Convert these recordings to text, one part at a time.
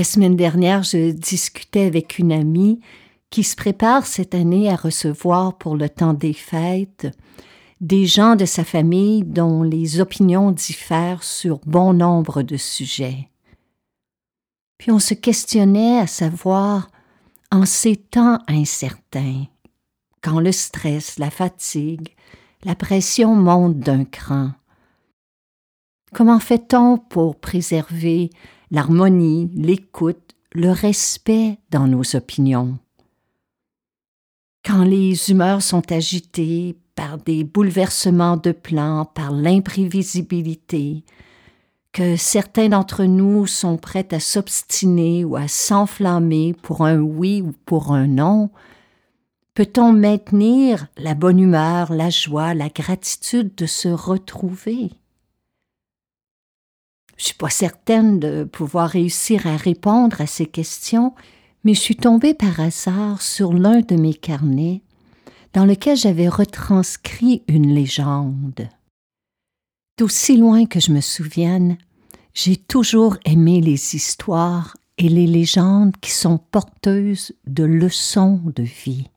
La semaine dernière, je discutais avec une amie qui se prépare cette année à recevoir pour le temps des fêtes des gens de sa famille dont les opinions diffèrent sur bon nombre de sujets. Puis on se questionnait à savoir, en ces temps incertains, quand le stress, la fatigue, la pression montent d'un cran, comment fait-on pour préserver l'harmonie, l'écoute, le respect dans nos opinions. Quand les humeurs sont agitées par des bouleversements de plans, par l'imprévisibilité, que certains d'entre nous sont prêts à s'obstiner ou à s'enflammer pour un oui ou pour un non, peut-on maintenir la bonne humeur, la joie, la gratitude de se retrouver? Je suis pas certaine de pouvoir réussir à répondre à ces questions, mais je suis tombée par hasard sur l'un de mes carnets dans lequel j'avais retranscrit une légende. D'aussi loin que je me souvienne, j'ai toujours aimé les histoires et les légendes qui sont porteuses de leçons de vie.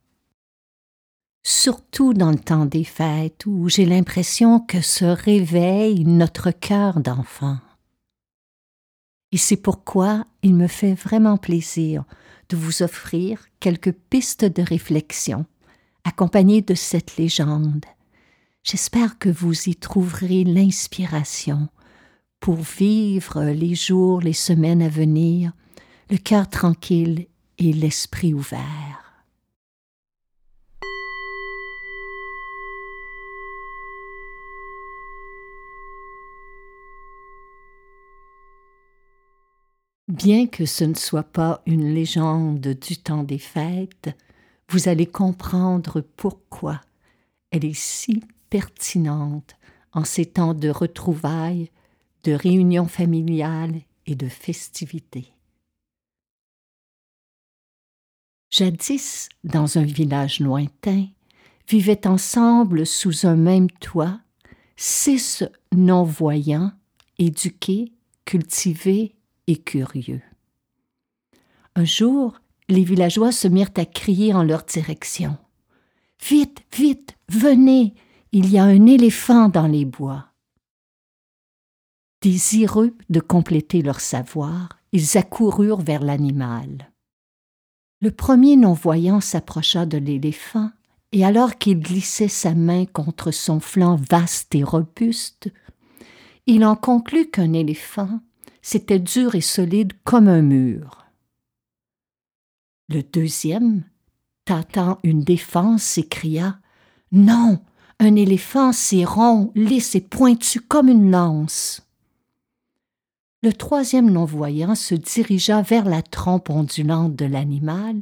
Surtout dans le temps des fêtes où j'ai l'impression que se réveille notre cœur d'enfant. Et c'est pourquoi il me fait vraiment plaisir de vous offrir quelques pistes de réflexion accompagnées de cette légende. J'espère que vous y trouverez l'inspiration pour vivre les jours, les semaines à venir, le cœur tranquille et l'esprit ouvert. Bien que ce ne soit pas une légende du temps des fêtes, vous allez comprendre pourquoi elle est si pertinente en ces temps de retrouvailles, de réunions familiales et de festivités. Jadis, dans un village lointain, vivaient ensemble sous un même toit six non-voyants, éduqués, cultivés et curieux. Un jour, les villageois se mirent à crier en leur direction. Vite, vite, venez, il y a un éléphant dans les bois. Désireux de compléter leur savoir, ils accoururent vers l'animal. Le premier non-voyant s'approcha de l'éléphant, et alors qu'il glissait sa main contre son flanc vaste et robuste, il en conclut qu'un éléphant, c'était dur et solide comme un mur. Le deuxième, tâtant une défense, s'écria Non, un éléphant, c'est rond, lisse et pointu comme une lance. Le troisième non-voyant se dirigea vers la trompe ondulante de l'animal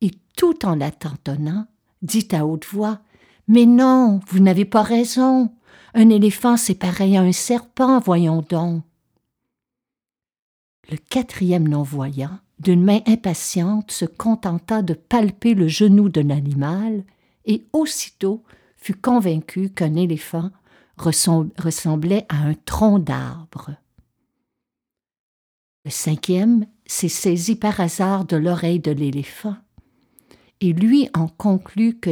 et, tout en la tentonnant, dit à haute voix Mais non, vous n'avez pas raison. Un éléphant, c'est pareil à un serpent, voyons donc. Le quatrième non-voyant, d'une main impatiente, se contenta de palper le genou d'un animal et aussitôt fut convaincu qu'un éléphant ressemblait à un tronc d'arbre. Le cinquième s'est saisi par hasard de l'oreille de l'éléphant et lui en conclut que,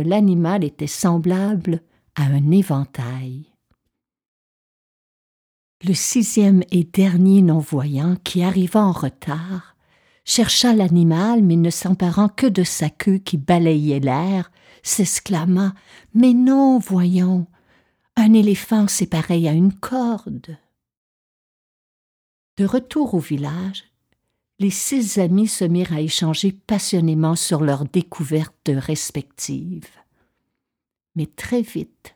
l'animal était semblable à un éventail. Le sixième et dernier non-voyant, qui arriva en retard, chercha l'animal, mais ne s'emparant que de sa queue qui balayait l'air, s'exclama Mais non, voyons, un éléphant c'est pareil à une corde. De retour au village, les six amis se mirent à échanger passionnément sur leurs découvertes respectives. Mais très vite,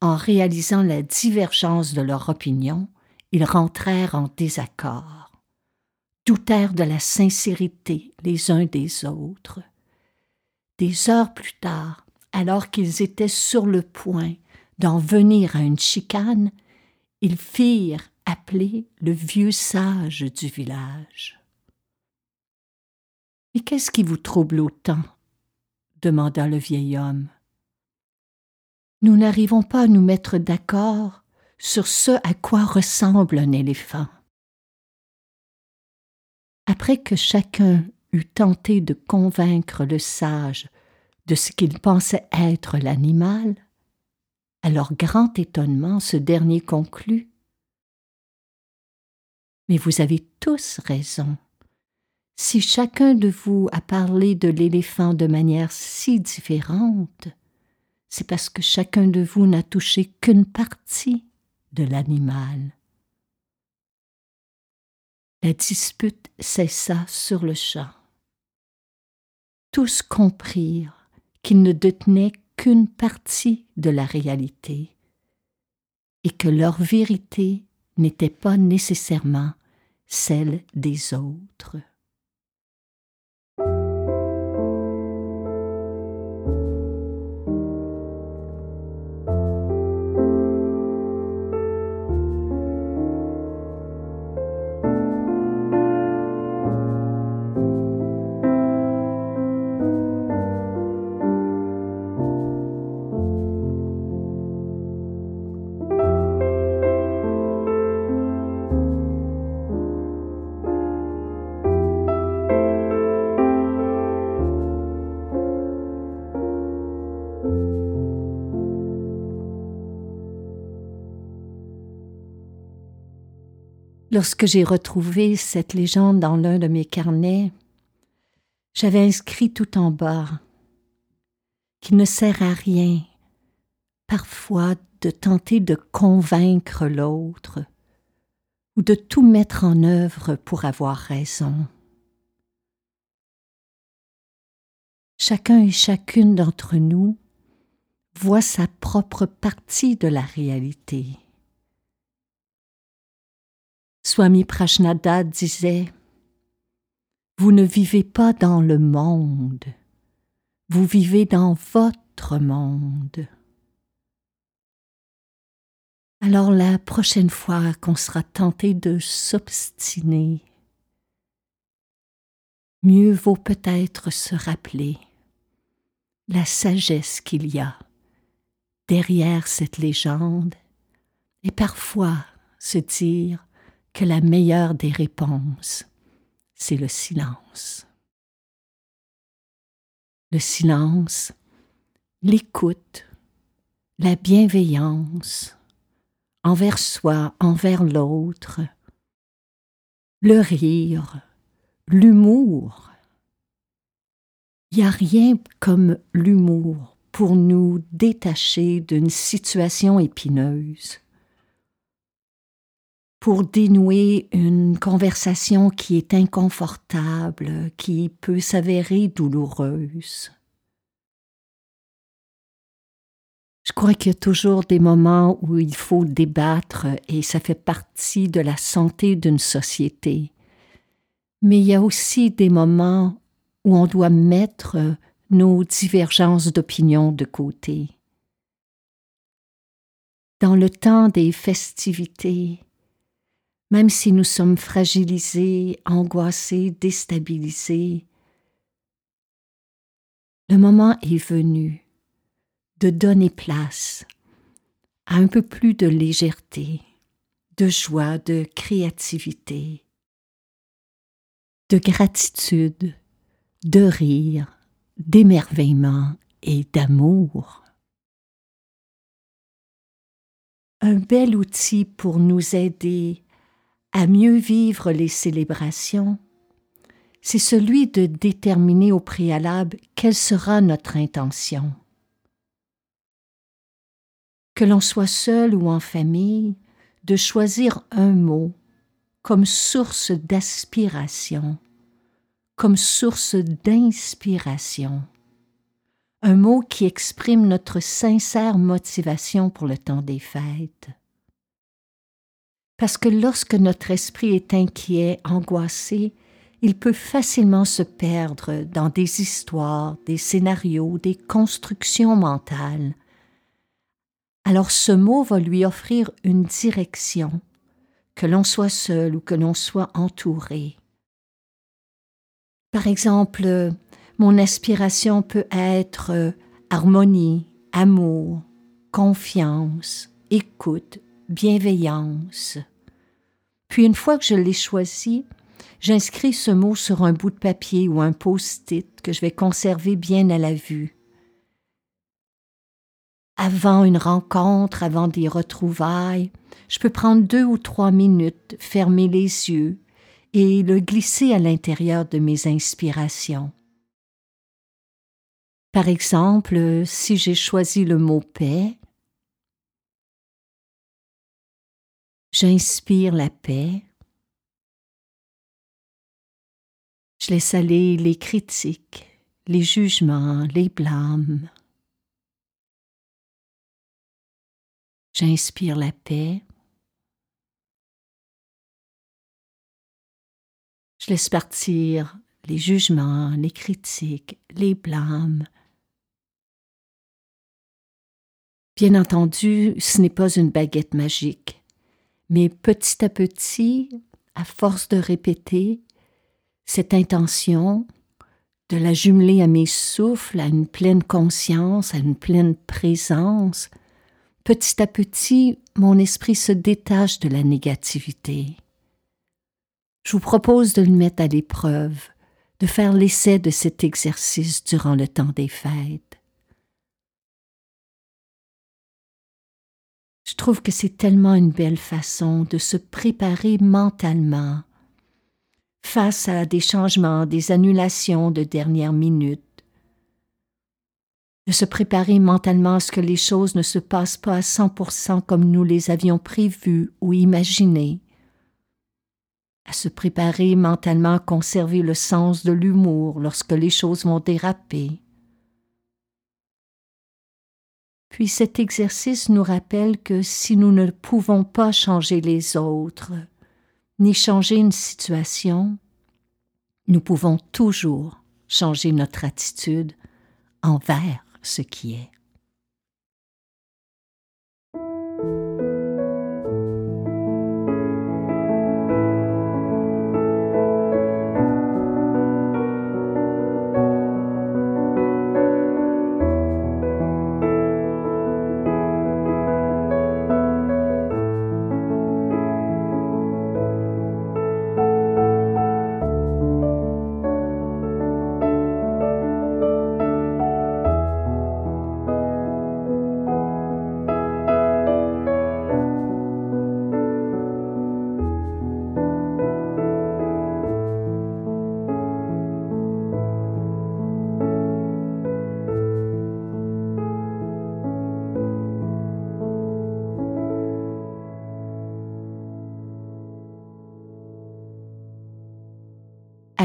en réalisant la divergence de leur opinion, ils rentrèrent en désaccord, doutèrent de la sincérité les uns des autres. Des heures plus tard, alors qu'ils étaient sur le point d'en venir à une chicane, ils firent appeler le vieux sage du village. Mais qu'est-ce qui vous trouble autant demanda le vieil homme. Nous n'arrivons pas à nous mettre d'accord sur ce à quoi ressemble un éléphant. Après que chacun eut tenté de convaincre le sage de ce qu'il pensait être l'animal, à leur grand étonnement, ce dernier conclut Mais vous avez tous raison. Si chacun de vous a parlé de l'éléphant de manière si différente, c'est parce que chacun de vous n'a touché qu'une partie de l'animal. La dispute cessa sur le champ. Tous comprirent qu'ils ne détenaient qu'une partie de la réalité et que leur vérité n'était pas nécessairement celle des autres. Lorsque j'ai retrouvé cette légende dans l'un de mes carnets, j'avais inscrit tout en bas qu'il ne sert à rien parfois de tenter de convaincre l'autre ou de tout mettre en œuvre pour avoir raison. Chacun et chacune d'entre nous voit sa propre partie de la réalité. Swami Prajnada disait Vous ne vivez pas dans le monde, vous vivez dans votre monde. Alors la prochaine fois qu'on sera tenté de s'obstiner, mieux vaut peut-être se rappeler la sagesse qu'il y a derrière cette légende et parfois se dire que la meilleure des réponses, c'est le silence. Le silence, l'écoute, la bienveillance envers soi, envers l'autre, le rire, l'humour. Il n'y a rien comme l'humour pour nous détacher d'une situation épineuse pour dénouer une conversation qui est inconfortable, qui peut s'avérer douloureuse. Je crois qu'il y a toujours des moments où il faut débattre et ça fait partie de la santé d'une société. Mais il y a aussi des moments où on doit mettre nos divergences d'opinion de côté. Dans le temps des festivités, même si nous sommes fragilisés, angoissés, déstabilisés, le moment est venu de donner place à un peu plus de légèreté, de joie, de créativité, de gratitude, de rire, d'émerveillement et d'amour. Un bel outil pour nous aider à mieux vivre les célébrations, c'est celui de déterminer au préalable quelle sera notre intention. Que l'on soit seul ou en famille, de choisir un mot comme source d'aspiration, comme source d'inspiration. Un mot qui exprime notre sincère motivation pour le temps des fêtes. Parce que lorsque notre esprit est inquiet, angoissé, il peut facilement se perdre dans des histoires, des scénarios, des constructions mentales. Alors ce mot va lui offrir une direction, que l'on soit seul ou que l'on soit entouré. Par exemple, mon aspiration peut être harmonie, amour, confiance, écoute, bienveillance. Puis une fois que je l'ai choisi, j'inscris ce mot sur un bout de papier ou un post-it que je vais conserver bien à la vue. Avant une rencontre, avant des retrouvailles, je peux prendre deux ou trois minutes, fermer les yeux et le glisser à l'intérieur de mes inspirations. Par exemple, si j'ai choisi le mot paix, j'inspire la paix, je laisse aller les critiques, les jugements, les blâmes. J'inspire la paix. Je laisse partir les jugements, les critiques, les blâmes. Bien entendu, ce n'est pas une baguette magique, mais petit à petit, à force de répéter, cette intention de la jumeler à mes souffles, à une pleine conscience, à une pleine présence, petit à petit, mon esprit se détache de la négativité. Je vous propose de le mettre à l'épreuve, de faire l'essai de cet exercice durant le temps des fêtes. Trouve que c'est tellement une belle façon de se préparer mentalement face à des changements, des annulations de dernière minute, de se préparer mentalement à ce que les choses ne se passent pas à 100% comme nous les avions prévues ou imaginées, à se préparer mentalement à conserver le sens de l'humour lorsque les choses vont déraper. Puis cet exercice nous rappelle que si nous ne pouvons pas changer les autres, ni changer une situation, nous pouvons toujours changer notre attitude envers ce qui est.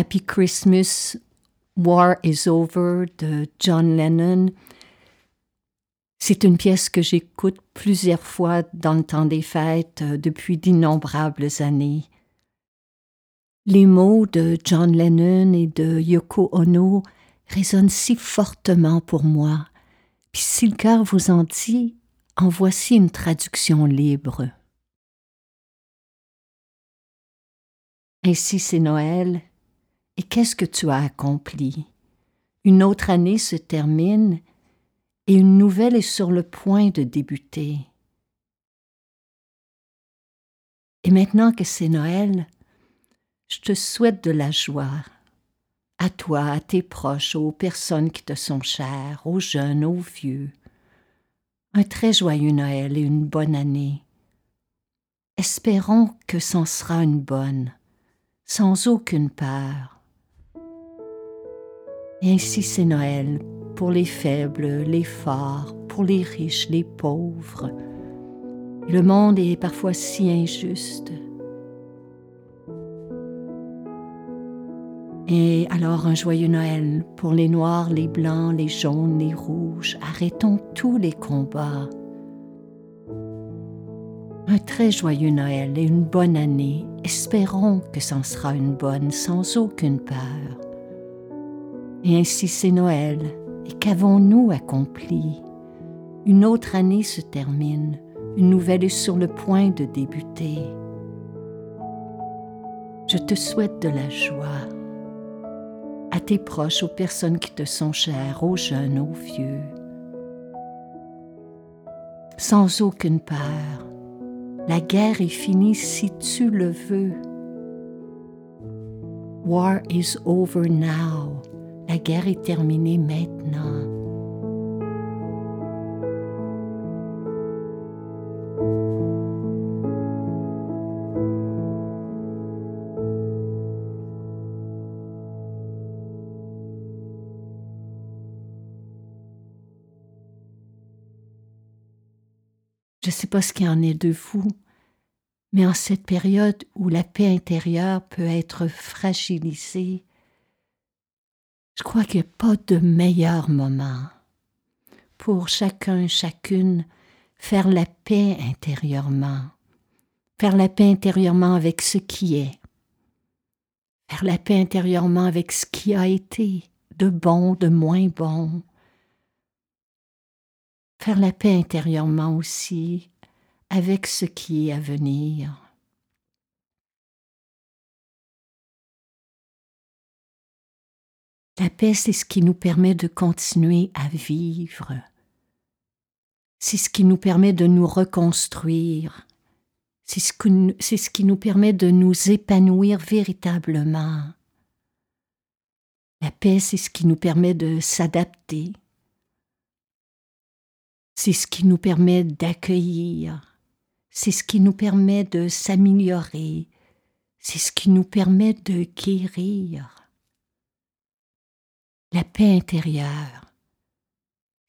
Happy Christmas, War is Over de John Lennon. C'est une pièce que j'écoute plusieurs fois dans le temps des fêtes euh, depuis d'innombrables années. Les mots de John Lennon et de Yoko Ono résonnent si fortement pour moi. Puis si le cœur vous en dit, en voici une traduction libre. Ainsi c'est Noël, et qu'est-ce que tu as accompli? Une autre année se termine et une nouvelle est sur le point de débuter. Et maintenant que c'est Noël, je te souhaite de la joie, à toi, à tes proches, aux personnes qui te sont chères, aux jeunes, aux vieux. Un très joyeux Noël et une bonne année. Espérons que c'en sera une bonne, sans aucune peur. Et ainsi c'est Noël pour les faibles, les forts, pour les riches, les pauvres. Le monde est parfois si injuste. Et alors un joyeux Noël pour les noirs, les blancs, les jaunes, les rouges. Arrêtons tous les combats. Un très joyeux Noël et une bonne année. Espérons que c'en sera une bonne sans aucune peur. Et ainsi c'est Noël. Et qu'avons-nous accompli? Une autre année se termine. Une nouvelle est sur le point de débuter. Je te souhaite de la joie à tes proches, aux personnes qui te sont chères, aux jeunes, aux vieux, sans aucune peur. La guerre est finie si tu le veux. War is over now. La guerre est terminée maintenant. Je ne sais pas ce qu'il en est de vous, mais en cette période où la paix intérieure peut être fragilisée, je crois qu'il n'y a pas de meilleur moment pour chacun, chacune, faire la paix intérieurement, faire la paix intérieurement avec ce qui est, faire la paix intérieurement avec ce qui a été, de bon, de moins bon, faire la paix intérieurement aussi avec ce qui est à venir. La paix, c'est ce qui nous permet de continuer à vivre. C'est ce qui nous permet de nous reconstruire. C'est ce, qui nous permet de nous épanouir véritablement. La paix, c'est ce qui nous permet de s'adapter, c'est ce qui nous permet d'accueillir, c'est ce qui nous permet de s'améliorer, c'est ce qui nous permet de guérir. La paix intérieure,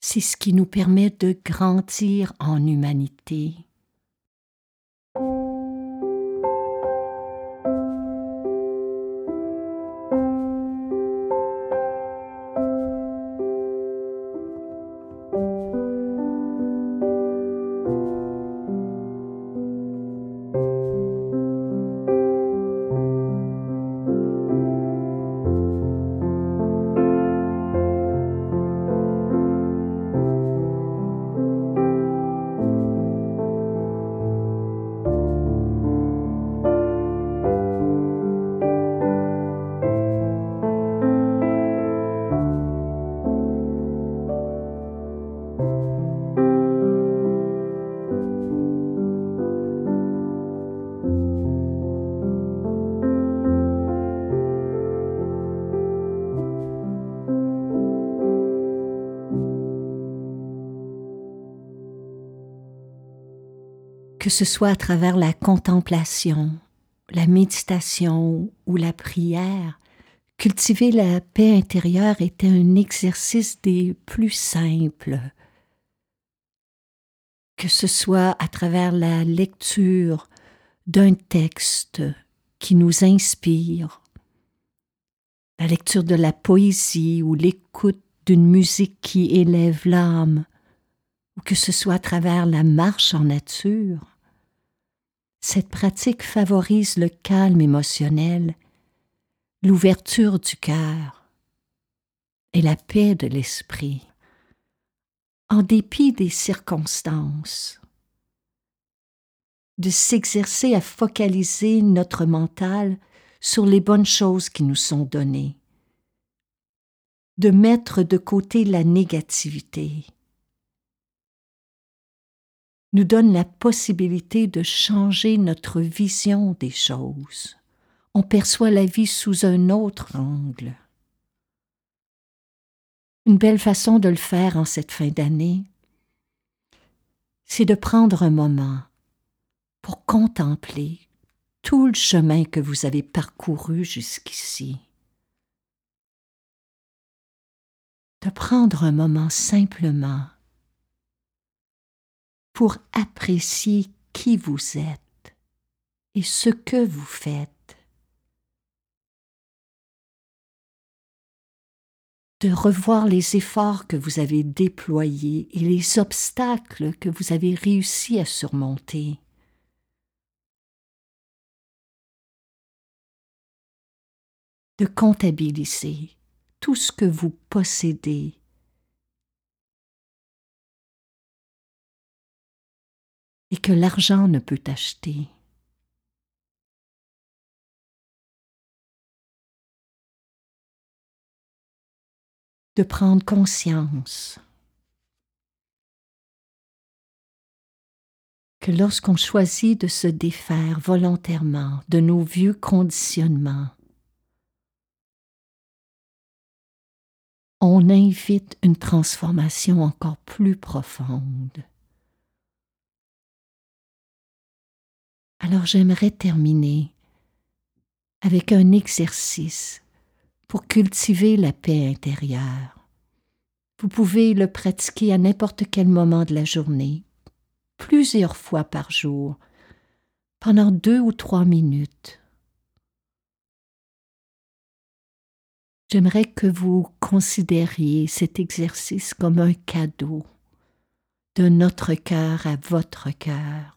c'est ce qui nous permet de grandir en humanité. Que ce soit à travers la contemplation, la méditation ou la prière, cultiver la paix intérieure était un exercice des plus simples. Que ce soit à travers la lecture d'un texte qui nous inspire, la lecture de la poésie ou l'écoute d'une musique qui élève l'âme, ou que ce soit à travers la marche en nature, cette pratique favorise le calme émotionnel, l'ouverture du cœur et la paix de l'esprit, en dépit des circonstances. De s'exercer à focaliser notre mental sur les bonnes choses qui nous sont données, de mettre de côté la négativité, nous donne la possibilité de changer notre vision des choses. On perçoit la vie sous un autre angle. Une belle façon de le faire en cette fin d'année, c'est de prendre un moment pour contempler tout le chemin que vous avez parcouru jusqu'ici. De prendre un moment simplement pour apprécier qui vous êtes et ce que vous faites. de revoir les efforts que vous avez déployés et les obstacles que vous avez réussi à surmonter. De comptabiliser tout ce que vous possédez. Et que l'argent ne peut acheter. de prendre conscience que lorsqu'on choisit de se défaire volontairement de nos vieux conditionnements, on invite une transformation encore plus profonde. Alors j'aimerais terminer avec un exercice pour cultiver la paix intérieure. Vous pouvez le pratiquer à n'importe quel moment de la journée, plusieurs fois par jour, pendant deux ou trois minutes. J'aimerais que vous considériez cet exercice comme un cadeau de notre cœur à votre cœur.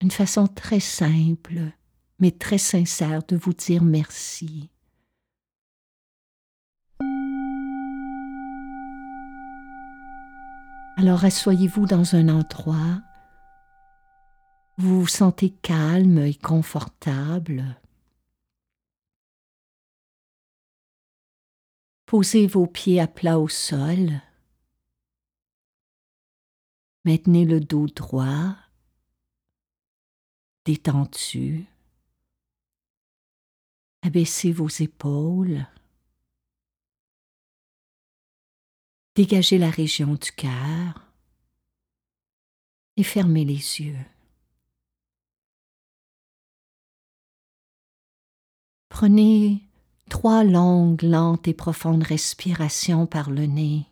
Une façon très simple, mais très sincère de vous dire merci. Alors asseyez-vous dans un endroit où vous vous sentez calme et confortable. Posez vos pieds à plat au sol. Maintenez le dos droit, détendu. Abaissez vos épaules. Dégagez la région du cœur et fermez les yeux. Prenez trois longues, lentes et profondes respirations par le nez.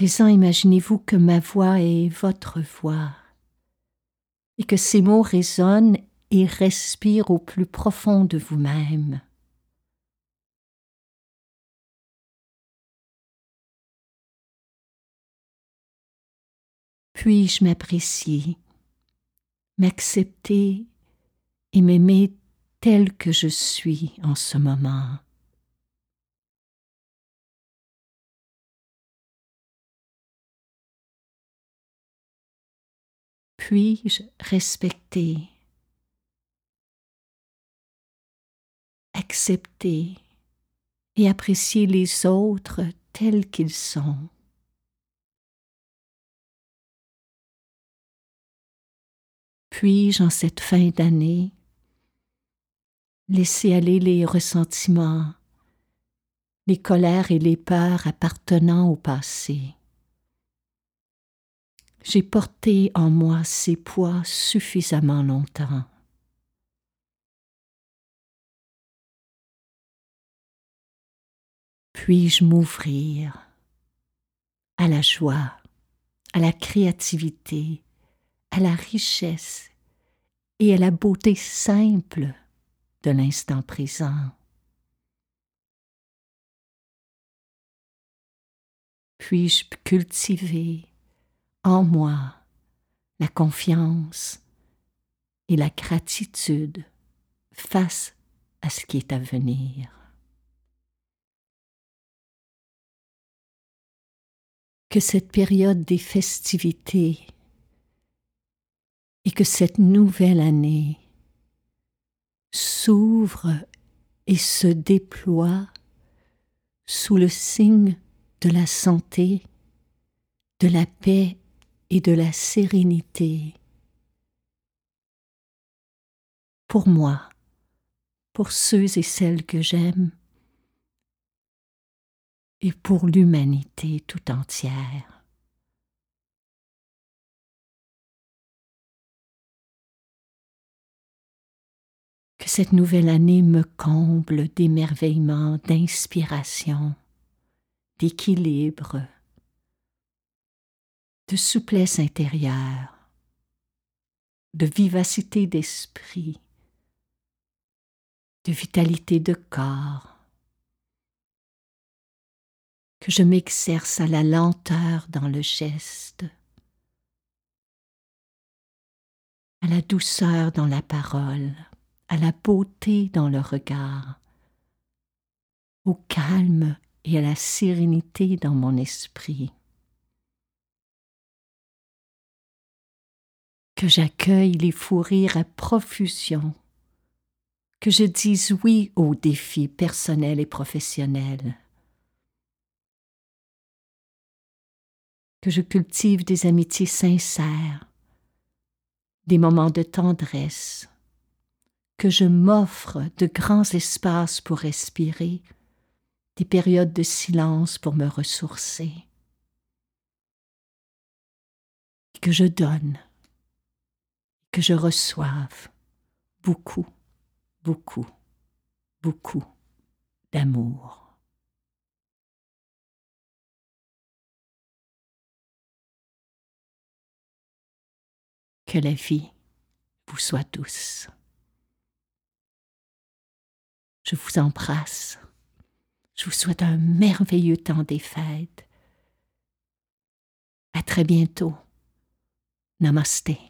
Présent, imaginez-vous que ma voix est votre voix et que ces mots résonnent et respirent au plus profond de vous-même. Puis-je m'apprécier, m'accepter et m'aimer tel que je suis en ce moment? Puis-je respecter, accepter et apprécier les autres tels qu'ils sont? Puis-je, en cette fin d'année, laisser aller les ressentiments, les colères et les peurs appartenant au passé? J'ai porté en moi ces poids suffisamment longtemps. Puis-je m'ouvrir à la joie, à la créativité, à la richesse et à la beauté simple de l'instant présent? Puis-je cultiver en moi la confiance et la gratitude face à ce qui est à venir. Que cette période des festivités et que cette nouvelle année s'ouvre et se déploie sous le signe de la santé, de la paix et de la sérénité. Pour moi, pour ceux et celles que j'aime, et pour l'humanité tout entière. Que cette nouvelle année me comble d'émerveillement, d'inspiration, d'équilibre, de souplesse intérieure, de vivacité d'esprit, de vitalité de corps, que je m'exerce à la lenteur dans le geste, à la douceur dans la parole, à la beauté dans le regard, au calme et à la sérénité dans mon esprit. Que j'accueille les fous rires à profusion, que je dise oui aux défis personnels et professionnels que je cultive des amitiés sincères, des moments de tendresse, que je m'offre de grands espaces pour respirer, des périodes de silence pour me ressourcer, que je donne, que je reçoive beaucoup, beaucoup, beaucoup d'amour. Que la vie vous soit douce. Je vous embrasse. Je vous souhaite un merveilleux temps des fêtes. À très bientôt. Namasté.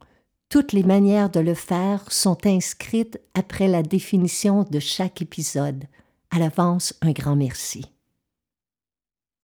toutes les manières de le faire sont inscrites après la définition de chaque épisode. À l'avance, un grand merci.